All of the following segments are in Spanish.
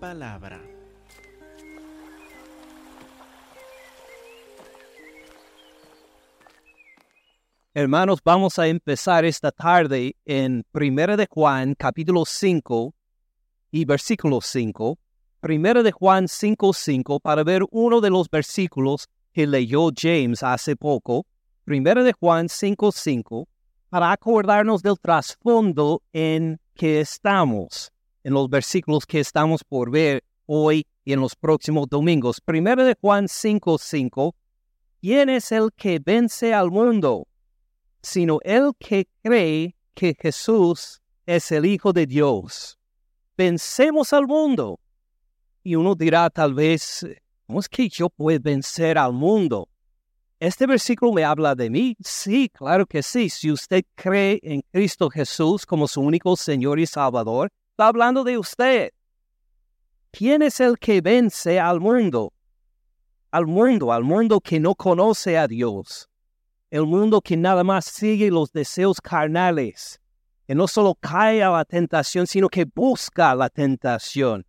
palabra. Hermanos, vamos a empezar esta tarde en Primera de Juan, capítulo 5 y versículo 5. Primera de Juan 5, 5, para ver uno de los versículos que leyó James hace poco. Primera de Juan 5, 5, para acordarnos del trasfondo en que estamos, en los versículos que estamos por ver hoy y en los próximos domingos. Primera de Juan 5, 5, ¿quién es el que vence al mundo? sino el que cree que Jesús es el Hijo de Dios. Vencemos al mundo. Y uno dirá tal vez, ¿cómo es que yo puedo vencer al mundo? ¿Este versículo me habla de mí? Sí, claro que sí. Si usted cree en Cristo Jesús como su único Señor y Salvador, está hablando de usted. ¿Quién es el que vence al mundo? Al mundo, al mundo que no conoce a Dios el mundo que nada más sigue los deseos carnales, que no solo cae a la tentación, sino que busca la tentación.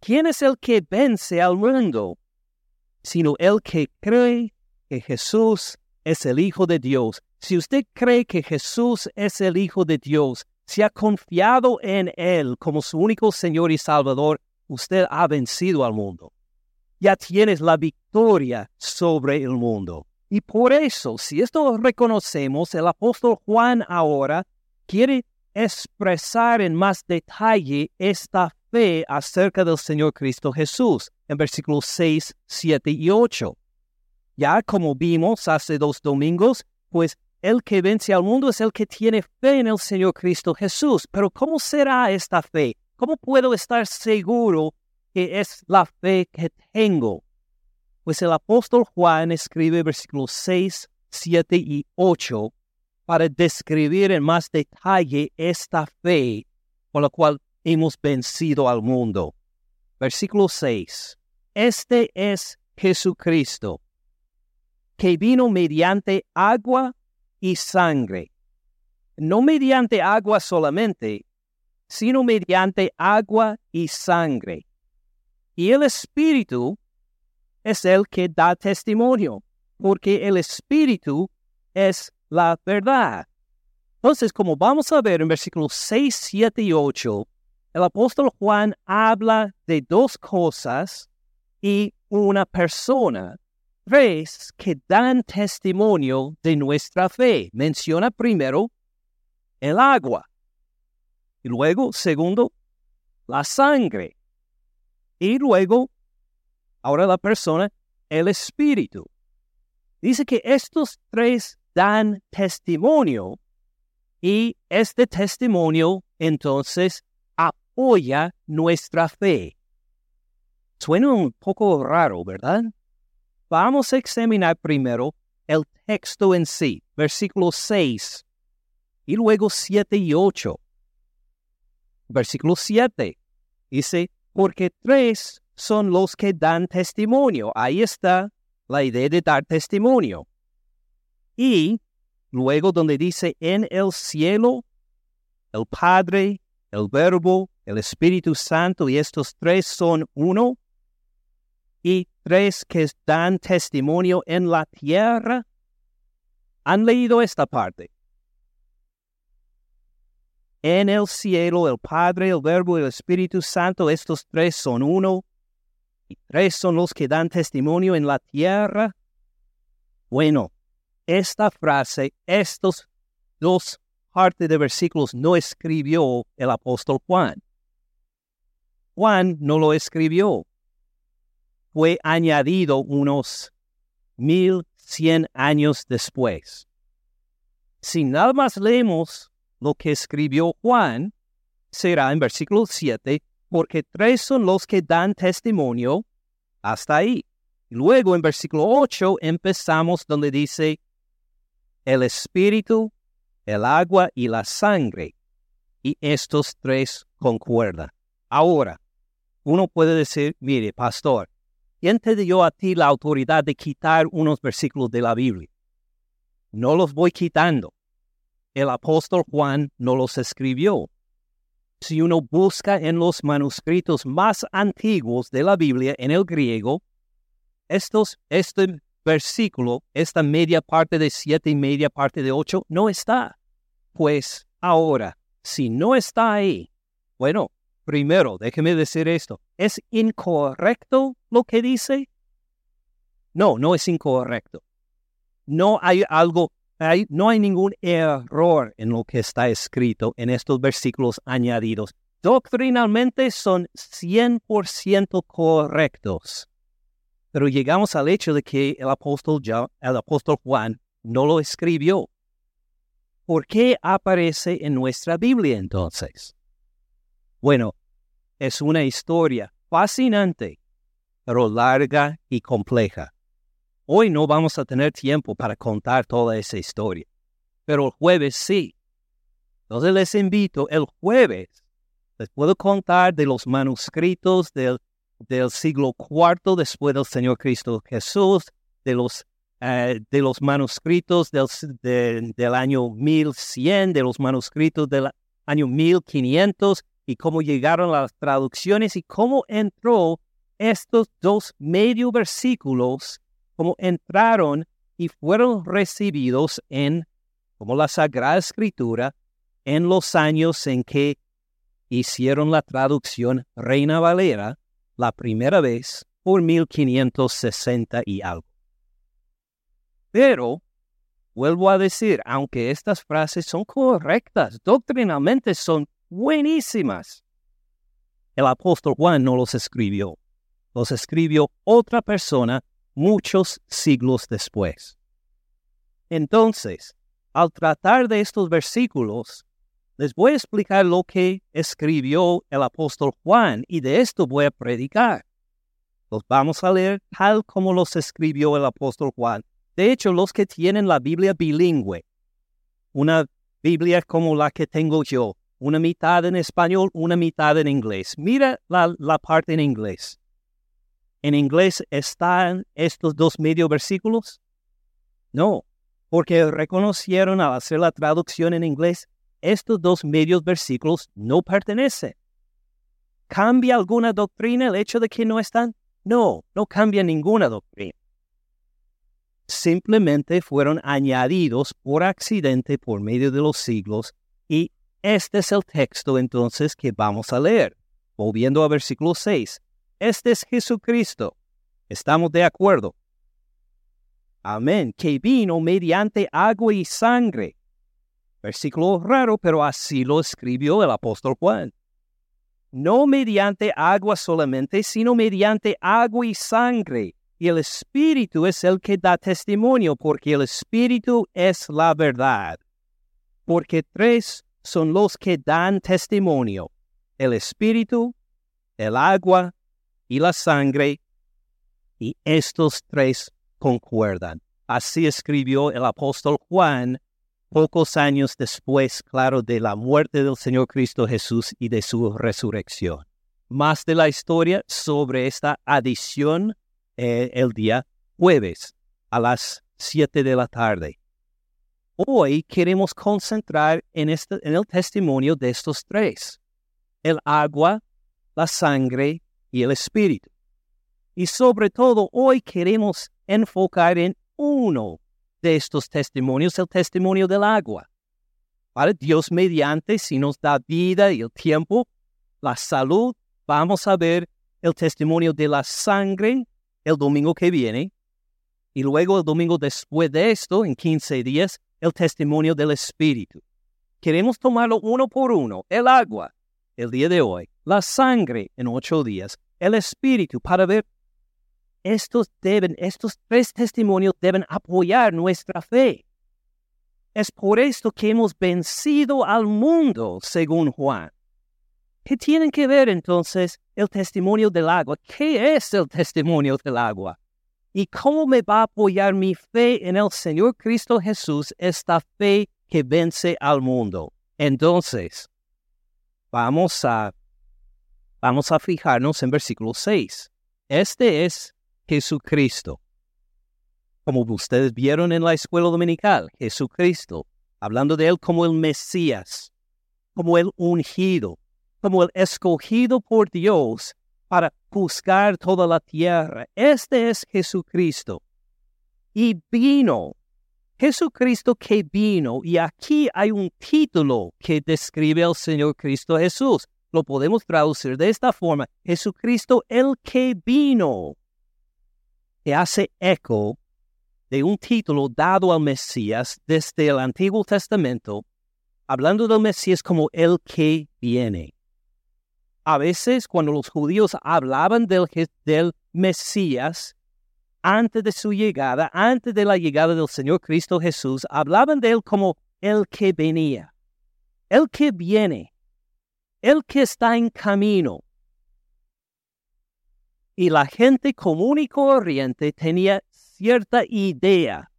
¿Quién es el que vence al mundo? Sino el que cree que Jesús es el Hijo de Dios. Si usted cree que Jesús es el Hijo de Dios, si ha confiado en Él como su único Señor y Salvador, usted ha vencido al mundo. Ya tienes la victoria sobre el mundo. Y por eso, si esto reconocemos, el apóstol Juan ahora quiere expresar en más detalle esta fe acerca del Señor Cristo Jesús en versículos 6, 7 y 8. Ya como vimos hace dos domingos, pues el que vence al mundo es el que tiene fe en el Señor Cristo Jesús. Pero ¿cómo será esta fe? ¿Cómo puedo estar seguro que es la fe que tengo? Pues el apóstol Juan escribe versículos 6, 7 y 8 para describir en más detalle esta fe con la cual hemos vencido al mundo. Versículo 6. Este es Jesucristo, que vino mediante agua y sangre. No mediante agua solamente, sino mediante agua y sangre. Y el Espíritu es el que da testimonio, porque el Espíritu es la verdad. Entonces, como vamos a ver en versículos 6, 7 y 8, el apóstol Juan habla de dos cosas y una persona, tres que dan testimonio de nuestra fe. Menciona primero el agua y luego, segundo, la sangre y luego ahora la persona, el espíritu. Dice que estos tres dan testimonio y este testimonio entonces apoya nuestra fe. Suena un poco raro, ¿verdad? Vamos a examinar primero el texto en sí, versículo 6 y luego 7 y 8. Versículo 7 dice, porque tres son los que dan testimonio. Ahí está la idea de dar testimonio. Y luego donde dice en el cielo, el Padre, el Verbo, el Espíritu Santo, y estos tres son uno, y tres que dan testimonio en la tierra, han leído esta parte. En el cielo, el Padre, el Verbo y el Espíritu Santo, estos tres son uno y tres son los que dan testimonio en la tierra. Bueno, esta frase, estos dos partes de versículos no escribió el apóstol Juan. Juan no lo escribió. Fue añadido unos mil cien años después. Si nada más leemos lo que escribió Juan, será en versículo 7, porque tres son los que dan testimonio hasta ahí. Luego en versículo 8 empezamos donde dice el espíritu, el agua y la sangre. Y estos tres concuerdan. Ahora, uno puede decir, mire, pastor, ¿quién te dio a ti la autoridad de quitar unos versículos de la Biblia? No los voy quitando. El apóstol Juan no los escribió si uno busca en los manuscritos más antiguos de la Biblia en el griego, estos, este versículo, esta media parte de siete y media parte de ocho, no está. Pues ahora, si no está ahí, bueno, primero, déjeme decir esto, ¿es incorrecto lo que dice? No, no es incorrecto. No hay algo, no hay ningún error en lo que está escrito en estos versículos añadidos. Doctrinalmente son 100% correctos. Pero llegamos al hecho de que el apóstol, el apóstol Juan no lo escribió. ¿Por qué aparece en nuestra Biblia entonces? Bueno, es una historia fascinante, pero larga y compleja. Hoy no vamos a tener tiempo para contar toda esa historia, pero el jueves sí. Entonces les invito, el jueves les puedo contar de los manuscritos del, siglo IV después del Señor Cristo Jesús, de los eh, de los manuscritos del, del año 1100, de los manuscritos del año 1500 y cómo llegaron las traducciones y cómo entró estos dos medio versículos, cómo entraron y fueron recibidos en, como la Sagrada Escritura, en los años en que hicieron la traducción Reina Valera la primera vez por 1560 y algo. Pero, vuelvo a decir, aunque estas frases son correctas, doctrinalmente son buenísimas, el apóstol Juan no los escribió. Los escribió otra persona muchos siglos después. Entonces, al tratar de estos versículos, les voy a explicar lo que escribió el apóstol Juan y de esto voy a predicar. Los vamos a leer tal como los escribió el apóstol Juan de hecho, los que tienen la Biblia bilingüe, una Biblia como la que tengo yo, una mitad en español, una mitad en inglés. Mira la, la parte en inglés. ¿En inglés están estos dos medio versículos? No, porque reconocieron al hacer la traducción en inglés, estos dos medios versículos no pertenecen. ¿Cambia alguna doctrina el hecho de que no están? No, no cambia ninguna doctrina simplemente fueron añadidos por accidente por medio de los siglos y este es el texto entonces que vamos a leer. Volviendo a versículo 6. Este es Jesucristo. ¿Estamos de acuerdo? Amén. Que vino mediante agua y sangre. Versículo raro, pero así lo escribió el apóstol Juan. No mediante agua solamente, sino mediante agua y sangre y el Espíritu es el que da testimonio, porque el Espíritu es la verdad. Porque tres son los que dan testimonio, el Espíritu, el agua y la sangre, y estos tres concuerdan. Así escribió el apóstol Juan pocos años después, claro, de la muerte del Señor Cristo Jesús y de su resurrección. Más de la historia sobre esta adición eh, el día jueves a las 7 de la tarde. Hoy queremos concentrar en, este, en el testimonio de estos tres, el agua, la sangre y el espíritu. Y sobre todo hoy queremos enfocar en uno de estos testimonios, el testimonio del agua. Para Dios mediante, si nos da vida y el tiempo, la salud, vamos a ver el testimonio de la sangre el domingo que viene. Y luego el domingo después de esto, en 15 días, el testimonio del Espíritu. Queremos tomarlo uno por uno. El agua, el día de hoy. La sangre, en ocho días. El Espíritu, para ver. Estos deben, estos tres testimonios deben apoyar nuestra fe. Es por esto que hemos vencido al mundo, según Juan. ¿Qué tienen que ver entonces el testimonio del agua? ¿Qué es el testimonio del agua? ¿Y cómo me va a apoyar mi fe en el Señor Cristo Jesús, esta fe que vence al mundo? Entonces, vamos a, vamos a fijarnos en versículo 6. Este es Jesucristo. Como ustedes vieron en la escuela dominical, Jesucristo, hablando de él como el Mesías, como el ungido, como el escogido por Dios para juzgar toda la tierra. Este es Jesucristo. Y vino, Jesucristo que vino, y aquí hay un título que describe al Señor Cristo Jesús. Lo podemos traducir de esta forma. Jesucristo el que vino, que hace eco de un título dado al Mesías desde el Antiguo Testamento, hablando del Mesías como el que viene. A veces cuando los judíos hablaban del, del Mesías, antes de su llegada, antes de la llegada del Señor Cristo Jesús, hablaban de él como el que venía, el que viene, el que está en camino. Y la gente común y corriente tenía cierta idea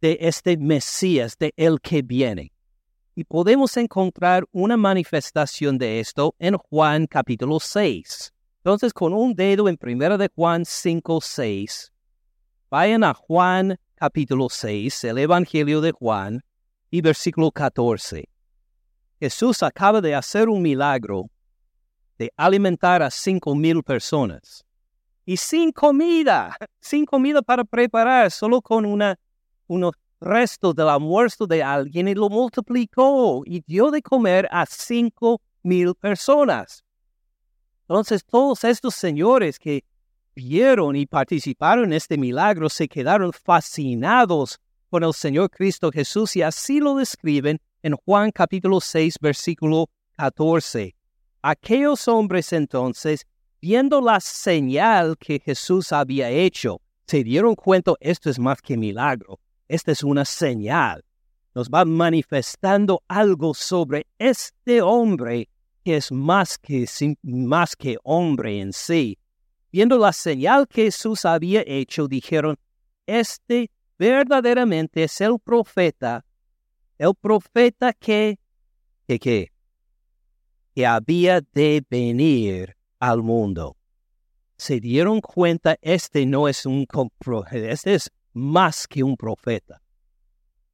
de este Mesías, de el que viene. Y podemos encontrar una manifestación de esto en Juan capítulo 6. Entonces, con un dedo en primera de Juan 5, 6, vayan a Juan capítulo 6, el Evangelio de Juan, y versículo 14. Jesús acaba de hacer un milagro de alimentar a cinco mil personas y sin comida, sin comida para preparar, solo con una, unos restos del almuerzo de alguien y lo multiplicó y dio de comer a cinco mil personas. Entonces todos estos señores que vieron y participaron en este milagro se quedaron fascinados con el Señor Cristo Jesús y así lo describen en Juan capítulo 6 versículo 14. Aquellos hombres entonces viendo la señal que Jesús había hecho, se dieron cuenta, esto es más que milagro, esta es una señal. Nos va manifestando algo sobre este hombre que es más que, más que hombre en sí. Viendo la señal que Jesús había hecho, dijeron, este verdaderamente es el profeta, el profeta que, que, que, que había de venir al mundo. Se dieron cuenta, este no es un este es más que un profeta.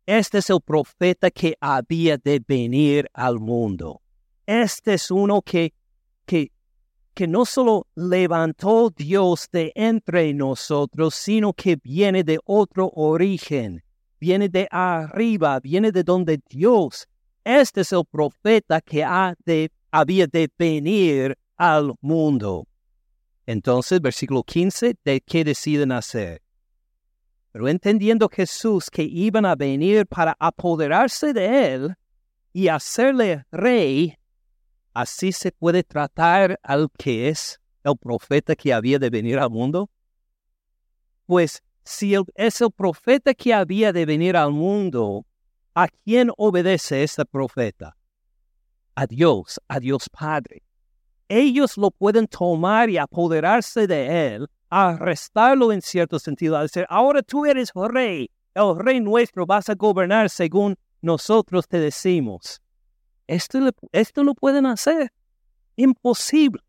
Este es el profeta que había de venir al mundo. Este es uno que, que, que no solo levantó Dios de entre nosotros, sino que viene de otro origen, viene de arriba, viene de donde Dios. Este es el profeta que ha de, había de venir al mundo. Entonces, versículo 15, ¿de qué deciden hacer? Pero entendiendo Jesús que iban a venir para apoderarse de él y hacerle rey, así se puede tratar al que es el profeta que había de venir al mundo. Pues si es el profeta que había de venir al mundo, ¿a quién obedece este profeta? A Dios, a Dios Padre ellos lo pueden tomar y apoderarse de él, arrestarlo en cierto sentido, al decir, ahora tú eres rey, el rey nuestro, vas a gobernar según nosotros te decimos. Esto, esto lo pueden hacer. Imposible.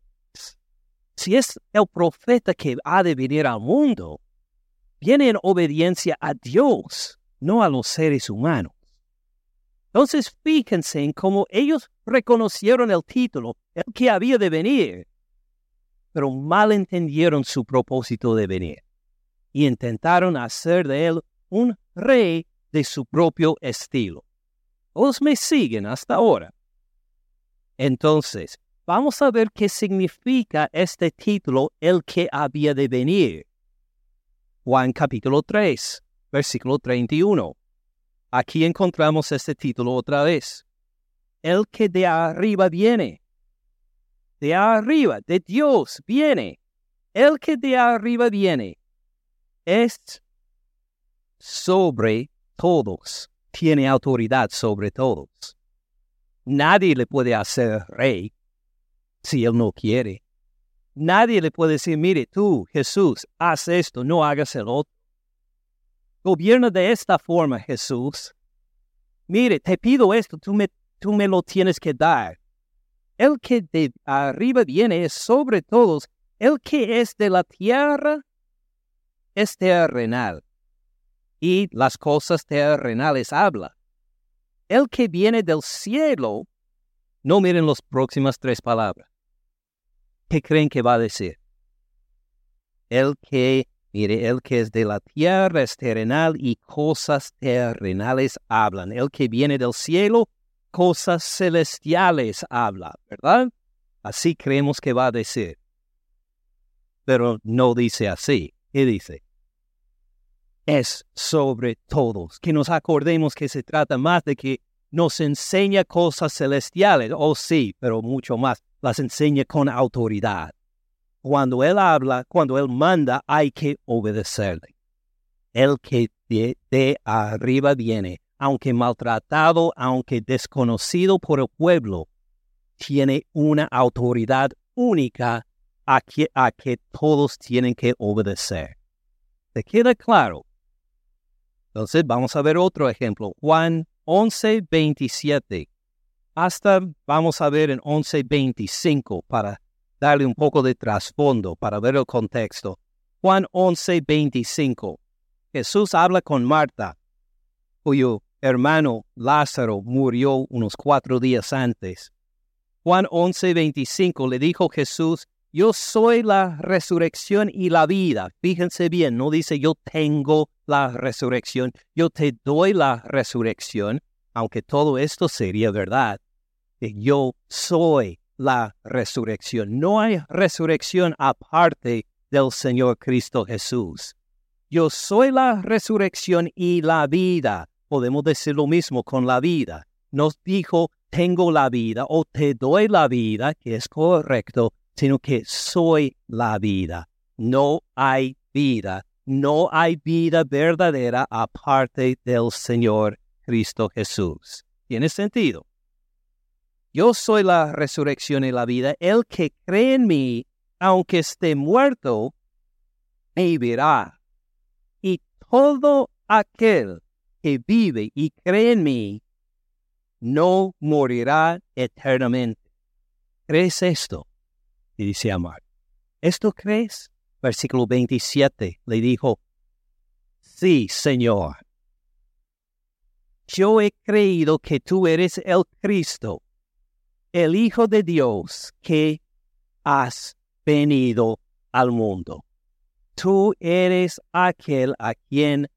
Si es el profeta que ha de venir al mundo, viene en obediencia a Dios, no a los seres humanos. Entonces fíjense en cómo ellos reconocieron el título, el que había de venir, pero mal entendieron su propósito de venir y intentaron hacer de él un rey de su propio estilo. ¿Os me siguen hasta ahora? Entonces, vamos a ver qué significa este título, el que había de venir. Juan capítulo 3, versículo 31. Aquí encontramos este título otra vez. El que de arriba viene. De arriba, de Dios viene. El que de arriba viene es sobre todos. Tiene autoridad sobre todos. Nadie le puede hacer rey si él no quiere. Nadie le puede decir, mire tú, Jesús, haz esto, no hagas el otro. Gobierna de esta forma, Jesús. Mire, te pido esto, tú me, tú me lo tienes que dar. El que de arriba viene es sobre todos. El que es de la tierra es terrenal. Y las cosas terrenales habla. El que viene del cielo No miren las próximas tres palabras. ¿Qué creen que va a decir? El que, mire, el que es de la tierra es terrenal y cosas terrenales hablan. El que viene del cielo, cosas celestiales habla, ¿verdad? Así creemos que va a decir. Pero no dice así. ¿Qué dice? Es sobre todos. Que nos acordemos que se trata más de que nos enseña cosas celestiales. Oh sí, pero mucho más. Las enseña con autoridad. Cuando Él habla, cuando Él manda, hay que obedecerle. El que de arriba viene, aunque maltratado, aunque desconocido por el pueblo, tiene una autoridad única a que, a que todos tienen que obedecer. ¿Te queda claro? Entonces vamos a ver otro ejemplo. Juan 11, 27. Hasta vamos a ver en 11, 25 para darle un poco de trasfondo, para ver el contexto. Juan 11, 25. Jesús habla con Marta, cuyo hermano Lázaro murió unos cuatro días antes. Juan 11, 25 le dijo Jesús, yo soy la resurrección y la vida. Fíjense bien, no dice yo tengo la resurrección, yo te doy la resurrección, aunque todo esto sería verdad. Yo soy la resurrección. No hay resurrección aparte del Señor Cristo Jesús. Yo soy la resurrección y la vida. Podemos decir lo mismo con la vida. Nos dijo, tengo la vida o te doy la vida, que es correcto, sino que soy la vida. No hay vida, no hay vida verdadera aparte del Señor Cristo Jesús. ¿Tiene sentido? Yo soy la resurrección y la vida. El que cree en mí, aunque esté muerto, vivirá. Y todo aquel que vive y cree en mí, no morirá eternamente. ¿Crees esto? y dice Amar, ¿esto crees? Versículo 27 le dijo, sí, Señor. Yo he creído que tú eres el Cristo, el Hijo de Dios, que has venido al mundo. Tú eres aquel a quien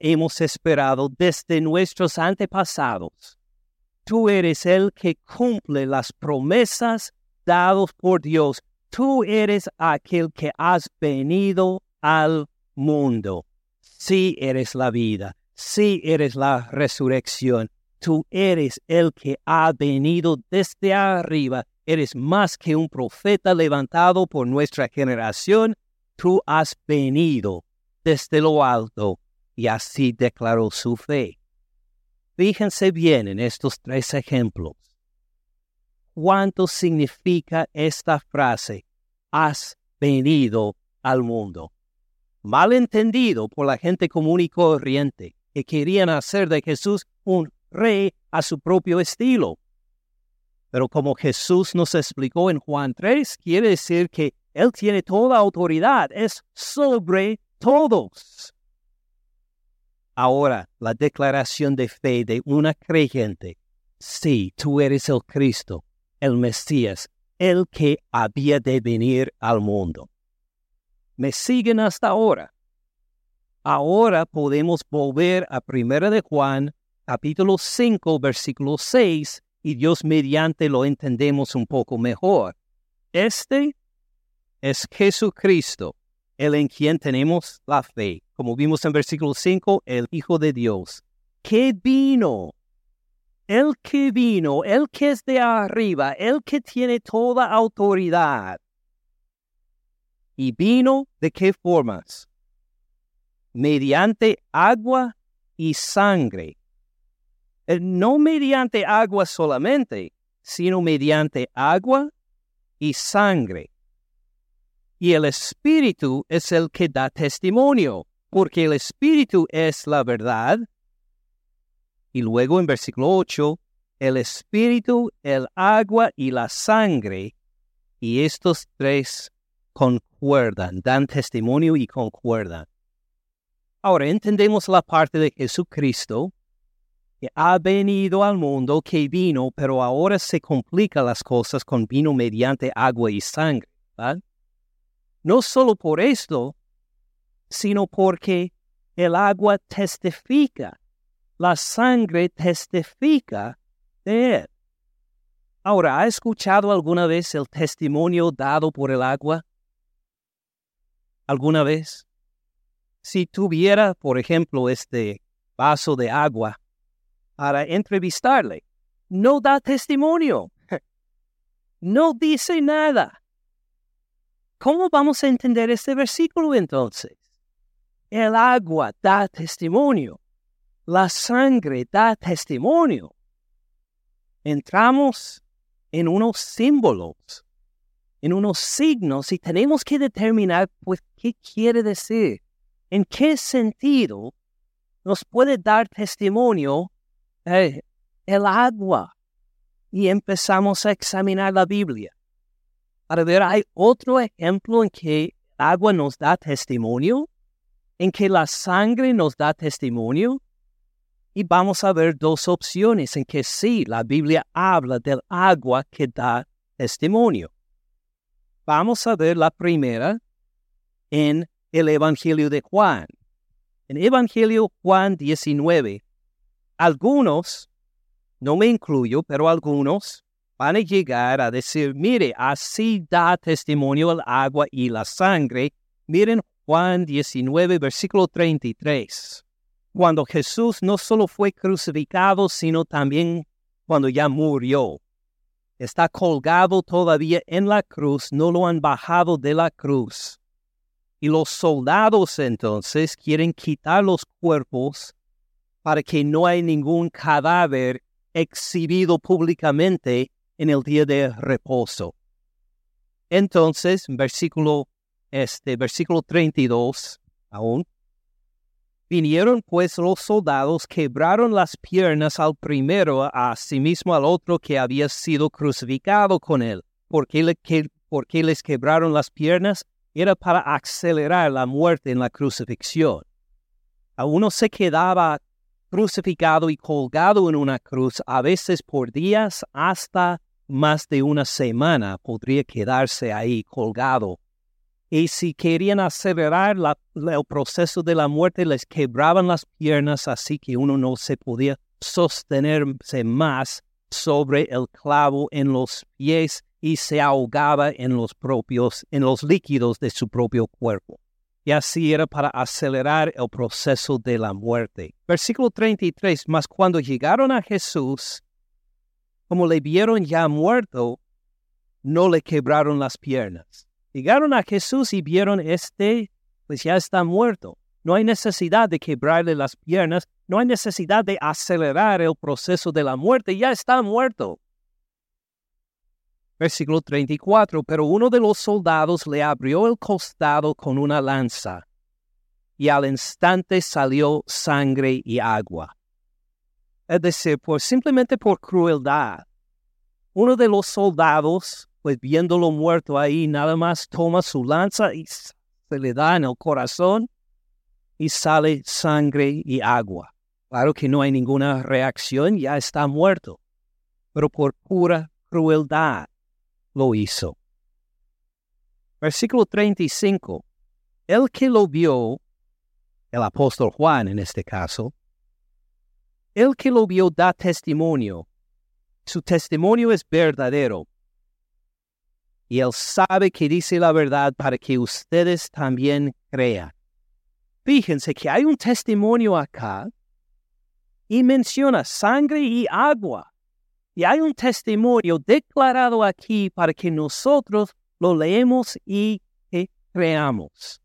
hemos esperado desde nuestros antepasados. Tú eres el que cumple las promesas dados por Dios. Tú eres aquel que has venido al mundo. Sí eres la vida, sí eres la resurrección. Tú eres el que ha venido desde arriba. Eres más que un profeta levantado por nuestra generación. Tú has venido desde lo alto y así declaró su fe. Fíjense bien en estos tres ejemplos cuánto significa esta frase, has venido al mundo. Mal entendido por la gente común y corriente, que querían hacer de Jesús un rey a su propio estilo. Pero como Jesús nos explicó en Juan 3, quiere decir que Él tiene toda autoridad, es sobre todos. Ahora, la declaración de fe de una creyente, sí, tú eres el Cristo, el Mesías, el que había de venir al mundo. ¿Me siguen hasta ahora? Ahora podemos volver a 1 de Juan, capítulo 5, versículo 6, y Dios mediante lo entendemos un poco mejor. Este es Jesucristo, el en quien tenemos la fe. Como vimos en versículo 5, el Hijo de Dios, que vino el que vino, el que es de arriba, el que tiene toda autoridad. ¿Y vino de qué formas? Mediante agua y sangre. Eh, no mediante agua solamente, sino mediante agua y sangre. Y el Espíritu es el que da testimonio, porque el Espíritu es la verdad y luego en versículo 8, el espíritu, el agua y la sangre. Y estos tres concuerdan, dan testimonio y concuerdan. Ahora entendemos la parte de Jesucristo que ha venido al mundo, que vino, pero ahora se complican las cosas con vino mediante agua y sangre. No solo por esto, sino porque el agua testifica, la sangre testifica de él. Ahora, ¿ha escuchado alguna vez el testimonio dado por el agua? ¿Alguna vez? Si tuviera, por ejemplo, este vaso de agua para entrevistarle, no da testimonio, no dice nada. ¿Cómo vamos a entender este versículo entonces? El agua da testimonio, la sangre da testimonio. Entramos en unos símbolos, en unos signos y tenemos que determinar pues qué quiere decir, en qué sentido nos puede dar testimonio eh, el agua. Y empezamos a examinar la Biblia. Para ver, ¿hay otro ejemplo en que agua nos da testimonio? ¿En que la sangre nos da testimonio? Y vamos a ver dos opciones en que sí, la Biblia habla del agua que da testimonio. Vamos a ver la primera en el Evangelio de Juan. En Evangelio Juan 19, algunos, no me incluyo, pero algunos van a llegar a decir, mire, así da testimonio el agua y la sangre. Miren Juan 19, versículo 33 cuando Jesús no solo fue crucificado, sino también cuando ya murió. Está colgado todavía en la cruz, no lo han bajado de la cruz. Y los soldados entonces quieren quitar los cuerpos para que no haya ningún cadáver exhibido públicamente en el día de reposo. Entonces, versículo, este, versículo 32, aún, Vinieron pues los soldados, quebraron las piernas al primero, asimismo al otro que había sido crucificado con él. ¿Por qué, les quebraron las piernas? Era para acelerar la muerte en la crucifixión. A uno se quedaba crucificado y colgado en una cruz, a veces por días hasta más de una semana podría quedarse ahí colgado y si querían acelerar el proceso de la muerte, les quebraban las piernas así que uno no se podía sostenerse más sobre el clavo en los pies y se ahogaba en los propios, en los líquidos de su propio cuerpo. Y así era para acelerar el proceso de la muerte. Versículo 33, mas cuando llegaron a Jesús, como le vieron ya muerto, no le quebraron las piernas Llegaron a Jesús y vieron este, pues ya está muerto. No hay necesidad de quebrarle las piernas, no hay necesidad de acelerar el proceso de la muerte, ya está muerto. Versículo 34, pero uno de los soldados le abrió el costado con una lanza, y al instante salió sangre y agua. Es decir, por, simplemente por crueldad, uno de los soldados pues viéndolo muerto ahí, nada más toma su lanza y se le da en el corazón y sale sangre y agua. Claro que no hay ninguna reacción, ya está muerto, pero por pura crueldad lo hizo. Versículo 35. El que lo vio, el apóstol Juan en este caso, el que lo vio da testimonio. Su testimonio es verdadero y Él sabe que dice la verdad para que ustedes también crean. Fíjense que hay un testimonio acá y menciona sangre y agua. Y hay un testimonio declarado aquí para que nosotros lo leemos y creamos.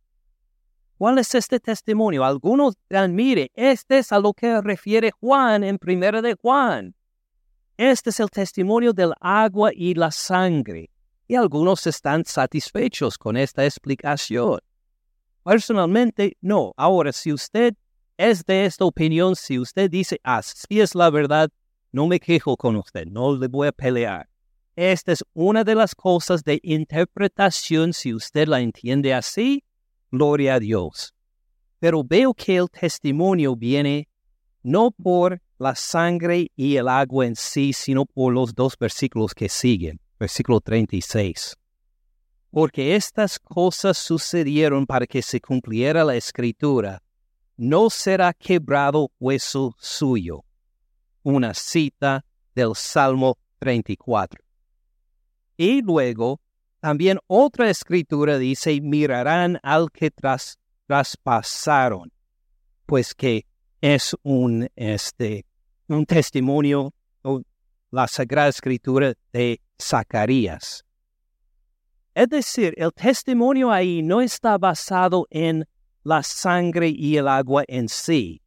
¿Cuál es este testimonio? Algunos dirán, mire, este es a lo que refiere Juan en primera de Juan. Este es el testimonio del agua y la sangre y algunos están satisfechos con esta explicación. Personalmente, no. Ahora, si usted es de esta opinión, si usted dice, así es la verdad, no me quejo con usted, no le voy a pelear. Esta es una de las cosas de interpretación, si usted la entiende así, gloria a Dios. Pero veo que el testimonio viene no por la sangre y el agua en sí, sino por los dos versículos que siguen, versículo 36. Porque estas cosas sucedieron para que se cumpliera la escritura, no será quebrado hueso suyo. Una cita del Salmo 34. Y luego, también otra escritura dice, mirarán al que tras, traspasaron, pues que es un, este, un testimonio, la Sagrada Escritura de Zacarías. Es decir, el testimonio ahí no está basado en la sangre y el agua en sí,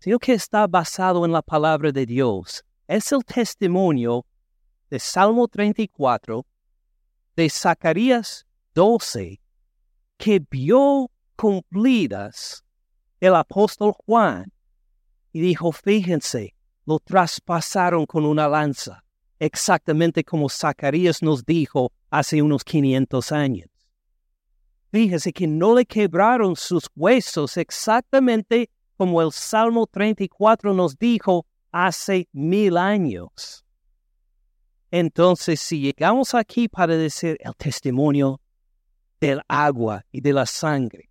sino que está basado en la palabra de Dios. Es el testimonio de Salmo 34, de Zacarías 12, que vio cumplidas el apóstol Juan y dijo, fíjense, lo traspasaron con una lanza, exactamente como Zacarías nos dijo hace unos 500 años. Fíjese que no le quebraron sus huesos exactamente como el Salmo 34 nos dijo hace mil años. Entonces, si llegamos aquí para decir el testimonio del agua y de la sangre,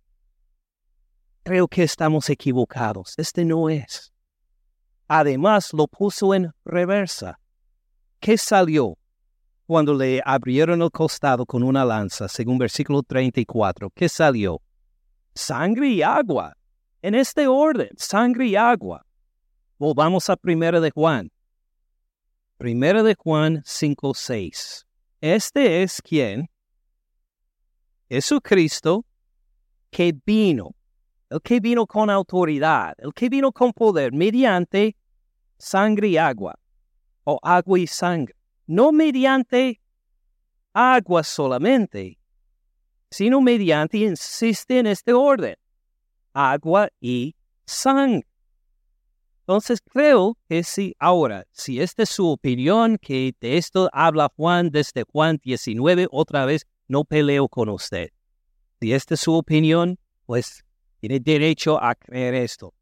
creo que estamos equivocados. Este no es. Además, lo puso en reversa. ¿Qué salió cuando le abrieron el costado con una lanza, según versículo 34? ¿Qué salió? Sangre y agua. En este orden, sangre y agua. Volvamos a primera de Juan. Primera de Juan 5:6. Este es quien Jesucristo que vino, el que vino con autoridad, el que vino con poder mediante sangre y agua, o agua y sangre, no mediante agua solamente, sino mediante, insiste en este orden, agua y sangre. Entonces creo que si ahora, si esta es su opinión, que de esto habla Juan desde Juan 19, otra vez no peleo con usted. Si esta es su opinión, pues tiene derecho a creer esto.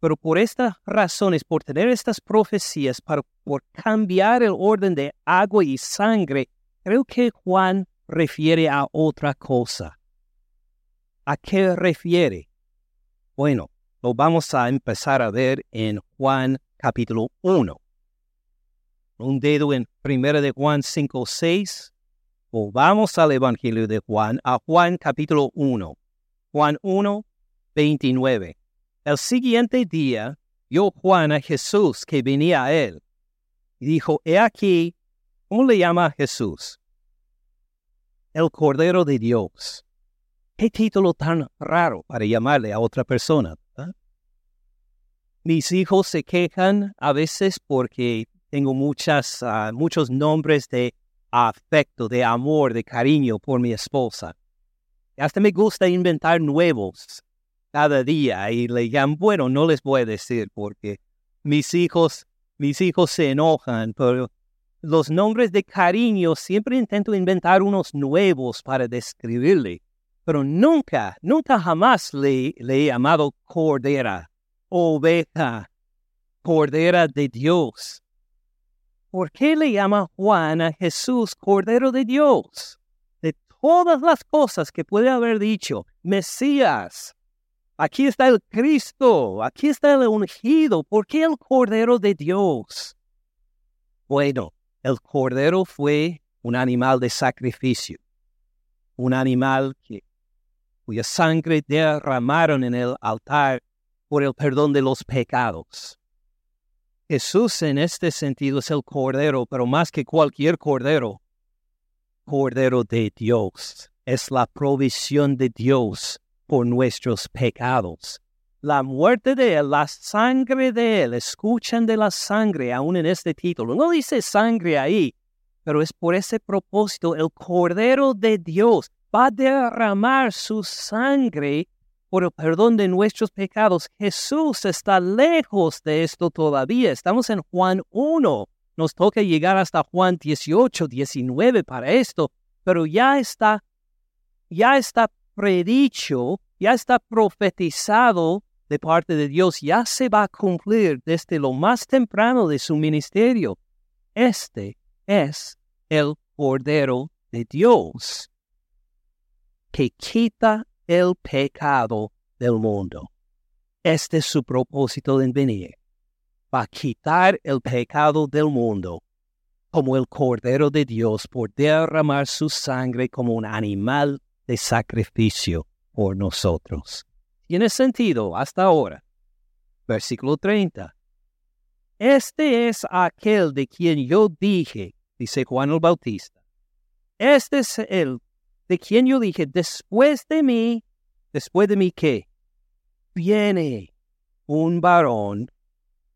Pero por estas razones, por tener estas profecías, para, por cambiar el orden de agua y sangre, creo que Juan refiere a otra cosa. ¿A qué refiere? Bueno, lo vamos a empezar a ver en Juan capítulo 1. Un dedo en 1 de Juan 5, 6. O vamos al Evangelio de Juan, a Juan capítulo 1. Juan 1, 29. El siguiente día vio Juan a Jesús que venía a él y dijo, he aquí, ¿cómo le llama Jesús? El Cordero de Dios. Qué título tan raro para llamarle a otra persona. Mis hijos se quejan a veces porque tengo muchas, ah, muchos nombres de afecto, de amor, de cariño por mi esposa. Hasta me gusta inventar nuevos cada día y le llaman, bueno, no les voy a decir porque mis hijos, mis hijos se enojan, pero los nombres de cariño siempre intento inventar unos nuevos para describirle, pero nunca, nunca jamás le, le he llamado cordera, oveja, cordera de Dios. ¿Por qué le llama Juan a Jesús Cordero de Dios? De todas las cosas que puede haber dicho, Mesías, Aquí está el Cristo, aquí está el ungido. ¿Por qué el Cordero de Dios? Bueno, el Cordero fue un animal de sacrificio, un animal que, cuya sangre derramaron en el altar por el perdón de los pecados. Jesús en este sentido es el Cordero, pero más que cualquier Cordero, Cordero de Dios. Es la provisión de Dios por nuestros pecados. La muerte de Él, la sangre de Él, escuchan de la sangre aún en este título. No dice sangre ahí, pero es por ese propósito el Cordero de Dios va a derramar su sangre por el perdón de nuestros pecados. Jesús está lejos de esto todavía. Estamos en Juan 1. Nos toca llegar hasta Juan 18, 19 para esto, pero ya está, ya está predicho, ya está profetizado de parte de Dios ya se va a cumplir desde lo más temprano de su ministerio. Este es el Cordero de Dios que quita el pecado del mundo. Este es su propósito en venir, para quitar el pecado del mundo, como el Cordero de Dios por derramar su sangre como un animal de sacrificio por nosotros. Tiene sentido hasta ahora. Versículo 30. Este es aquel de quien yo dije, dice Juan el Bautista. Este es el de quien yo dije, después de mí, después de mí qué? Viene un varón,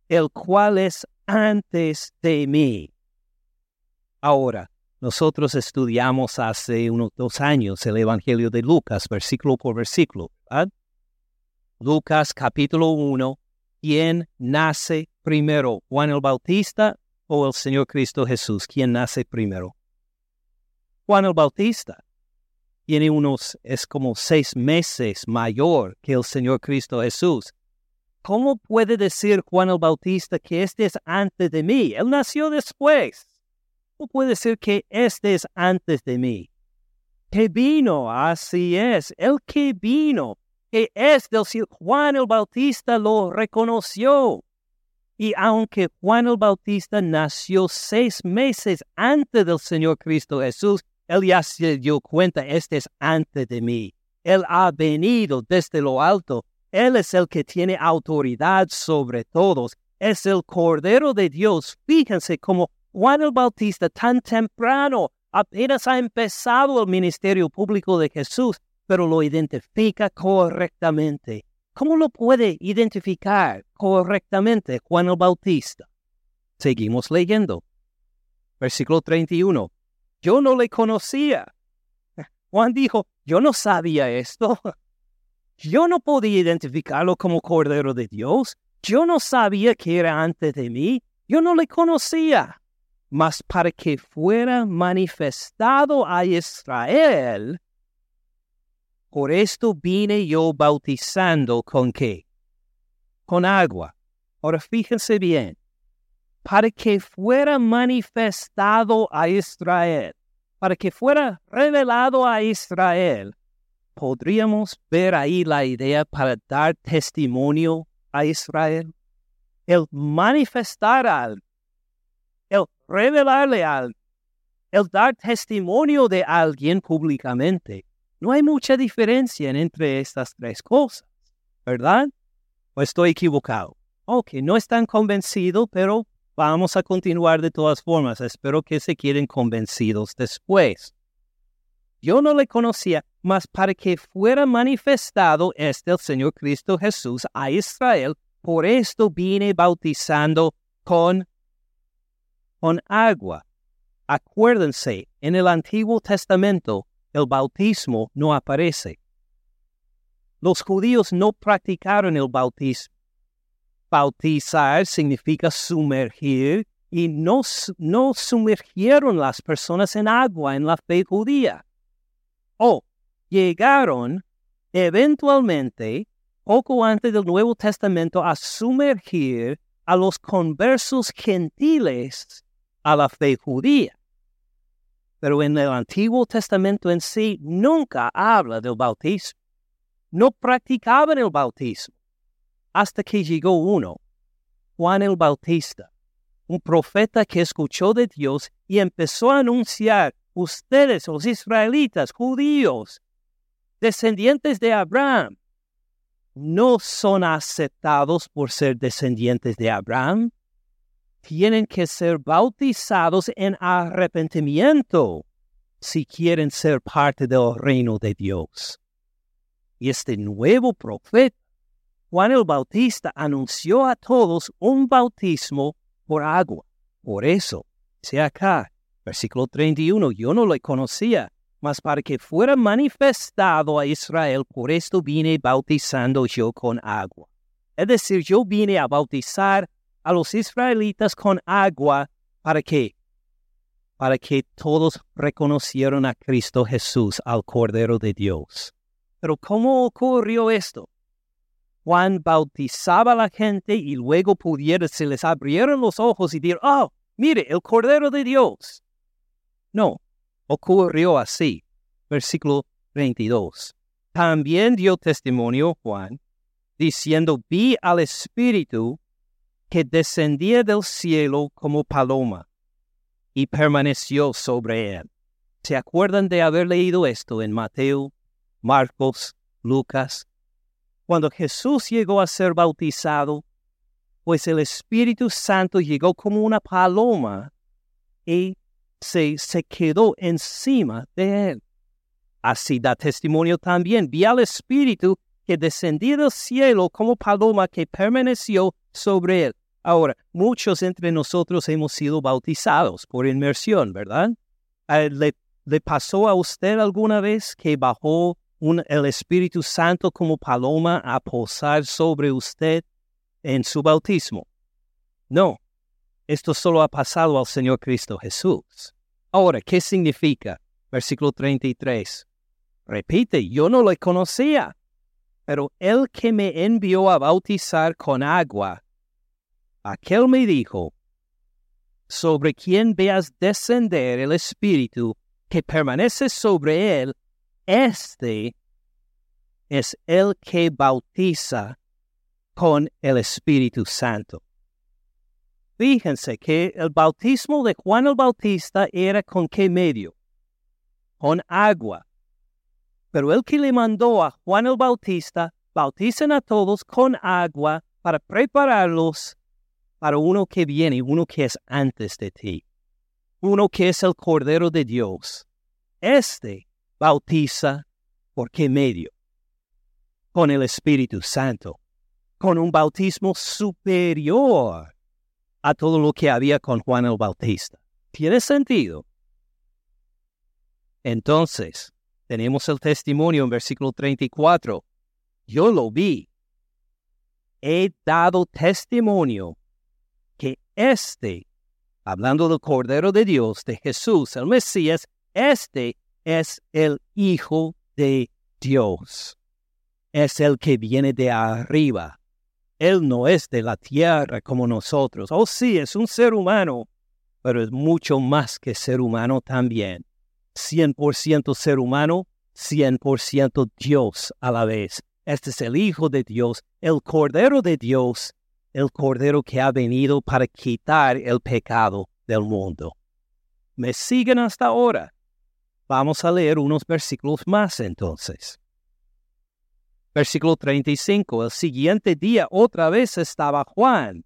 el cual es antes de mí. Ahora, nosotros estudiamos hace unos dos años el Evangelio de Lucas, versículo por versículo, ¿verdad? Lucas capítulo 1, ¿quién nace primero, Juan el Bautista o el Señor Cristo Jesús? ¿Quién nace primero? Juan el Bautista tiene unos, es como seis meses mayor que el Señor Cristo Jesús. ¿Cómo puede decir Juan el Bautista que este es antes de mí? Él nació después. ¿Cómo puede decir que este es antes de mí? Que vino, así es, el que vino, que es del cielo. Juan el Bautista lo reconoció. Y aunque Juan el Bautista nació seis meses antes del Señor Cristo Jesús, él ya se dio cuenta, este es antes de mí. Él ha venido desde lo alto. Él es el que tiene autoridad sobre todos. Es el Cordero de Dios. Fíjense cómo Juan el Bautista tan temprano apenas ha empezado el ministerio público de Jesús, pero lo identifica correctamente. ¿Cómo lo puede identificar correctamente Juan el Bautista? Seguimos leyendo. Versículo 31 yo no le conocía. Juan dijo, yo no sabía esto. Yo no podía identificarlo como Cordero de Dios. Yo no sabía que era antes de mí. Yo no le conocía. Mas para que fuera manifestado a Israel, por esto vine yo bautizando con qué? Con agua. Ahora fíjense bien para que fuera manifestado a Israel, para que fuera revelado a Israel. ¿Podríamos ver ahí la idea para dar testimonio a Israel? El manifestar algo, el revelarle algo, el dar testimonio de alguien públicamente. No hay mucha diferencia entre estas tres cosas, ¿verdad? ¿O estoy equivocado? Ok, no están convencidos, pero Vamos a continuar de todas formas. Espero que se queden convencidos después. Yo no le conocía, mas para que fuera manifestado este el Señor Cristo Jesús a Israel, por esto vine bautizando con, con agua. Acuérdense, en el Antiguo Testamento el bautismo no aparece. Los judíos no practicaron el bautismo bautizar significa sumergir y no, no sumergieron las personas en agua en la fe judía. O llegaron eventualmente, poco antes del Nuevo Testamento, a sumergir a los conversos gentiles a la fe judía. Pero en el Antiguo Testamento en sí nunca habla del bautismo. No practicaban el bautismo hasta que llegó uno, Juan el Bautista, un profeta que escuchó de Dios y empezó a anunciar, ustedes los israelitas, judíos, descendientes de Abraham, no son aceptados por ser descendientes de Abraham. Tienen que ser bautizados en arrepentimiento si quieren ser parte del reino de Dios. Y este nuevo profeta Juan el Bautista anunció a todos un bautismo por agua. Por eso, sea acá, versículo 31, yo no le conocía, mas para que fuera manifestado a Israel, por esto vine bautizando yo con agua. Es decir, yo vine a bautizar a los israelitas con agua, ¿para qué? Para que todos reconocieran a Cristo Jesús, al Cordero de Dios. Pero ¿cómo ocurrió esto? Juan bautizaba a la gente y luego pudiera, se les abrieron los ojos y decir, oh, mire, el Cordero de Dios. No, ocurrió así. Versículo 22. También dio testimonio Juan, diciendo, vi al Espíritu que descendía del cielo como paloma y permaneció sobre él. ¿Se acuerdan de haber leído esto en Mateo, Marcos, Lucas? Cuando Jesús llegó a ser bautizado, pues el Espíritu Santo llegó como una paloma y se, se quedó encima de él. Así da testimonio también. Vi al Espíritu que descendía del cielo como paloma que permaneció sobre él. Ahora, muchos entre nosotros hemos sido bautizados por inmersión, ¿verdad? Ah, ¿Le, pasó a usted alguna vez que bajó el Espíritu Santo como paloma a posar sobre usted en su bautismo? No, esto solo ha pasado al Señor Cristo Jesús. Ahora, ¿qué significa? Versículo 33. Repite, yo no le conocía, pero el que me envió a bautizar con agua Aquel me dijo, sobre quien veas descender el Espíritu que permanece sobre él, este es el que bautiza con el Espíritu Santo. Fíjense que el bautismo de Juan el Bautista era con qué medio? Con agua. Pero el que le mandó a Juan el Bautista, bauticen a todos con agua para prepararlos para uno que viene, uno que es antes de ti, uno que es el Cordero de Dios. Este bautiza por qué medio? Con el Espíritu Santo, con un bautismo superior a todo lo que había con Juan el Bautista. ¿Tiene sentido? Entonces, tenemos el testimonio en versículo 34. Yo lo vi. He dado testimonio que este, hablando del Cordero de Dios, de Jesús, el Mesías, este es el Hijo de Dios. Es el que viene de arriba. Él no es de la tierra como nosotros. Oh sí, es un ser humano, pero es mucho más que ser humano también. 100% ser humano, 100% Dios a la vez. Este es el Hijo de Dios, el Cordero de Dios, el Cordero que ha venido para quitar el pecado del mundo. ¿Me siguen hasta ahora? Vamos a leer unos versículos más entonces. Versículo 35. El siguiente día otra vez estaba Juan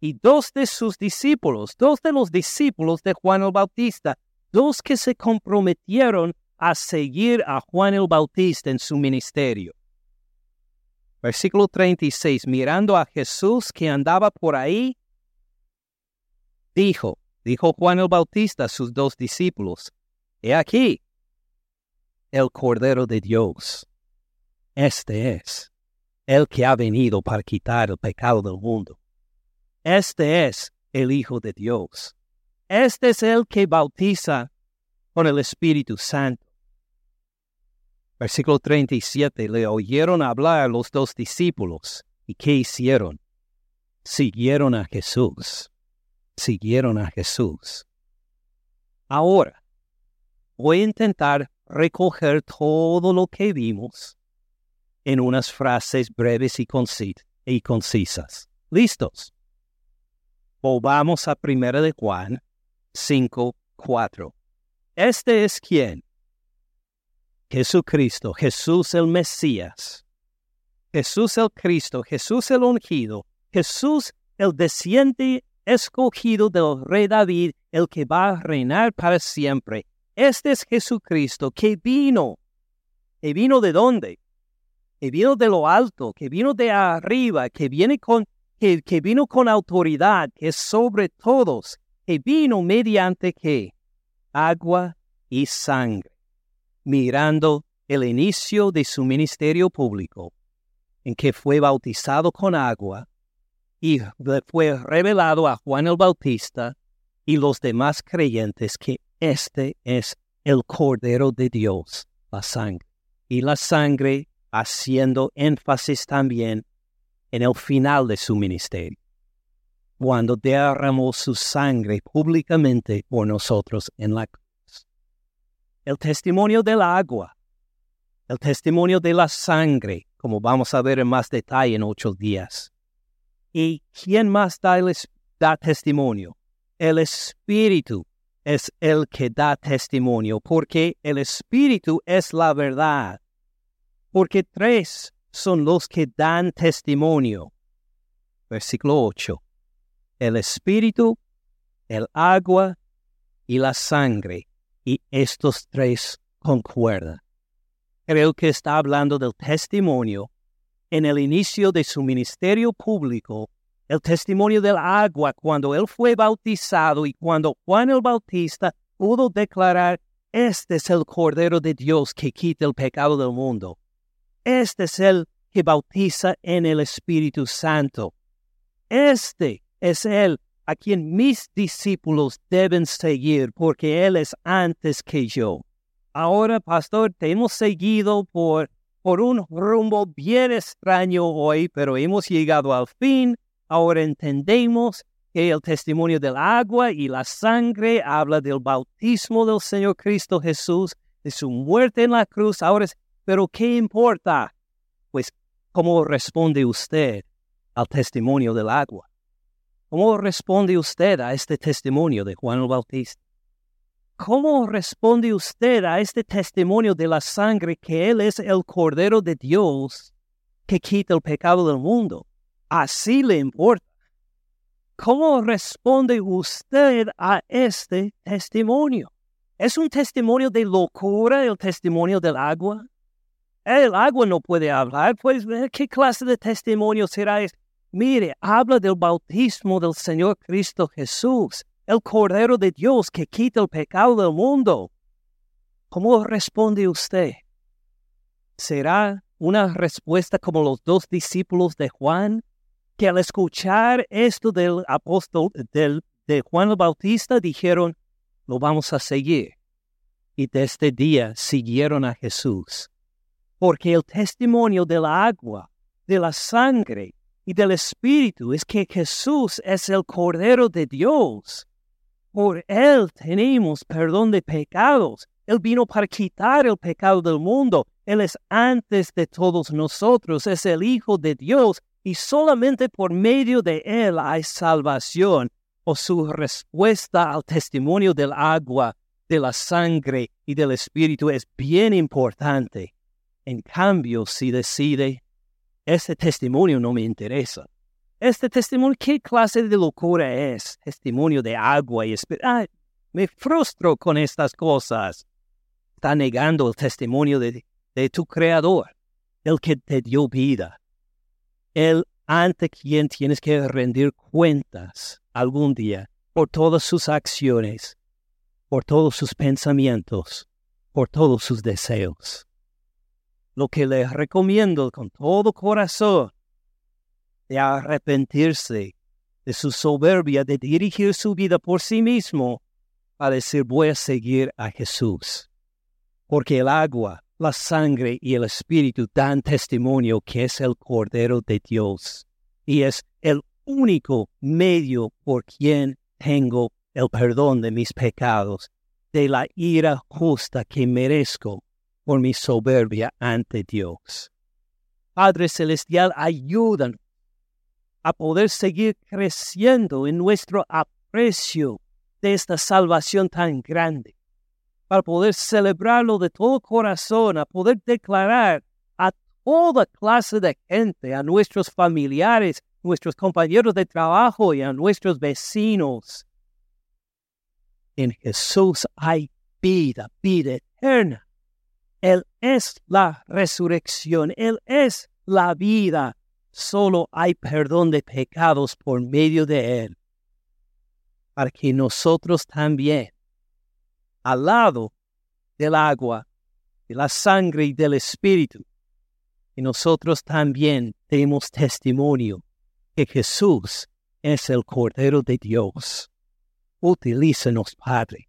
y dos de sus discípulos, dos de los discípulos de Juan el Bautista, dos que se comprometieron a seguir a Juan el Bautista en su ministerio. Versículo 36, mirando a Jesús que andaba por ahí, dijo, dijo Juan el Bautista a sus dos discípulos, He aquí, el Cordero de Dios. Este es el que ha venido para quitar el pecado del mundo. Este es el Hijo de Dios. Este es el que bautiza con el Espíritu Santo. Versículo 37. Le oyeron hablar los dos discípulos. ¿Y qué hicieron? Siguieron a Jesús. Siguieron a Jesús. Ahora, voy a intentar recoger todo lo que vimos en unas frases breves y, concisas. ¿Listos? Volvamos a 1 de Juan 5, 4. Este es quien Jesucristo, Jesús el Mesías, Jesús el Cristo, Jesús el ungido, Jesús el desciende escogido del rey David, el que va a reinar para siempre. Este es Jesucristo que vino. ¿Y vino de dónde? Que vino de lo alto, que vino de arriba, que viene con, que, que vino con autoridad, que es sobre todos, que vino mediante qué? Agua y sangre mirando el inicio de su ministerio público, en que fue bautizado con agua y fue revelado a Juan el Bautista y los demás creyentes que este es el Cordero de Dios, la sangre. Y la sangre haciendo énfasis también en el final de su ministerio, cuando derramó su sangre públicamente por nosotros en la cruz. El testimonio del agua, el testimonio de la sangre, como vamos a ver en más detalle en ocho días. ¿Y quién más da, da testimonio? El Espíritu es el que da testimonio, porque el Espíritu es la verdad. Porque tres son los que dan testimonio. Versículo 8. El Espíritu, el agua y la sangre, y estos tres concuerdan. Creo que está hablando del testimonio en el inicio de su ministerio público el testimonio del agua cuando él fue bautizado y cuando Juan el Bautista pudo declarar, este es el Cordero de Dios que quita el pecado del mundo. Este es el que bautiza en el Espíritu Santo. Este es el a quien mis discípulos deben seguir porque Él es antes que yo. Ahora, pastor, te hemos seguido por, por un rumbo bien extraño hoy, pero hemos llegado al fin Ahora entendemos que el testimonio del agua y la sangre habla del bautismo del Señor Cristo Jesús, de su muerte en la cruz. Ahora, pero ¿qué importa? Pues, ¿cómo responde usted al testimonio del agua? ¿Cómo responde usted a este testimonio de Juan el Bautista? ¿Cómo responde usted a este testimonio de la sangre que Él es el Cordero de Dios que quita el pecado del mundo? Así le importa. ¿Cómo responde usted a este testimonio? ¿Es un testimonio de locura el testimonio del agua? El agua no puede hablar, pues ¿qué clase de testimonio será este? Mire, habla del bautismo del Señor Cristo Jesús, el Cordero de Dios que quita el pecado del mundo. ¿Cómo responde usted? ¿Será una respuesta como los dos discípulos de Juan que al escuchar esto del apóstol, del, de Juan Bautista, dijeron, lo vamos a seguir. Y desde este día siguieron a Jesús. Porque el testimonio del agua, de la sangre y del Espíritu es que Jesús es el Cordero de Dios. Por Él tenemos perdón de pecados. Él vino para quitar el pecado del mundo. Él es antes de todos nosotros, es el Hijo de Dios y solamente por medio de él hay salvación o su respuesta al testimonio del agua, de la sangre y del espíritu es bien importante. En cambio, si decide, este testimonio no me interesa. Este testimonio, ¿qué clase de locura es? Testimonio de agua y espíritu. me frustro con estas cosas. Está negando el testimonio de, de tu creador, el que te dio vida el ante quien tienes que rendir cuentas algún día por todas sus acciones, por todos sus pensamientos, por todos sus deseos. Lo que le recomiendo con todo corazón de arrepentirse de su soberbia de dirigir su vida por sí mismo para decir voy a seguir a Jesús. Porque el agua la sangre y el espíritu dan testimonio que es el Cordero de Dios y es el único medio por quien tengo el perdón de mis pecados, de la ira justa que merezco por mi soberbia ante Dios. Padre Celestial, ayúdanos a poder seguir creciendo en nuestro aprecio de esta salvación tan grande para poder celebrarlo de todo corazón, a poder declarar a toda clase de gente, a nuestros familiares, nuestros compañeros de trabajo y a nuestros vecinos. En Jesús hay vida, vida eterna. Él es la resurrección, Él es la vida. Solo hay perdón de pecados por medio de Él. Para que nosotros también al lado del agua, de la sangre y del Espíritu. Y nosotros también demos testimonio que Jesús es el Cordero de Dios. Utilícenos, Padre,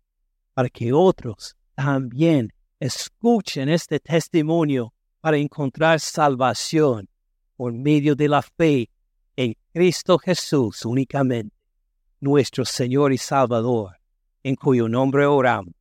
para que otros también escuchen este testimonio para encontrar salvación por medio de la fe en Cristo Jesús únicamente, nuestro Señor y Salvador, en cuyo nombre oramos.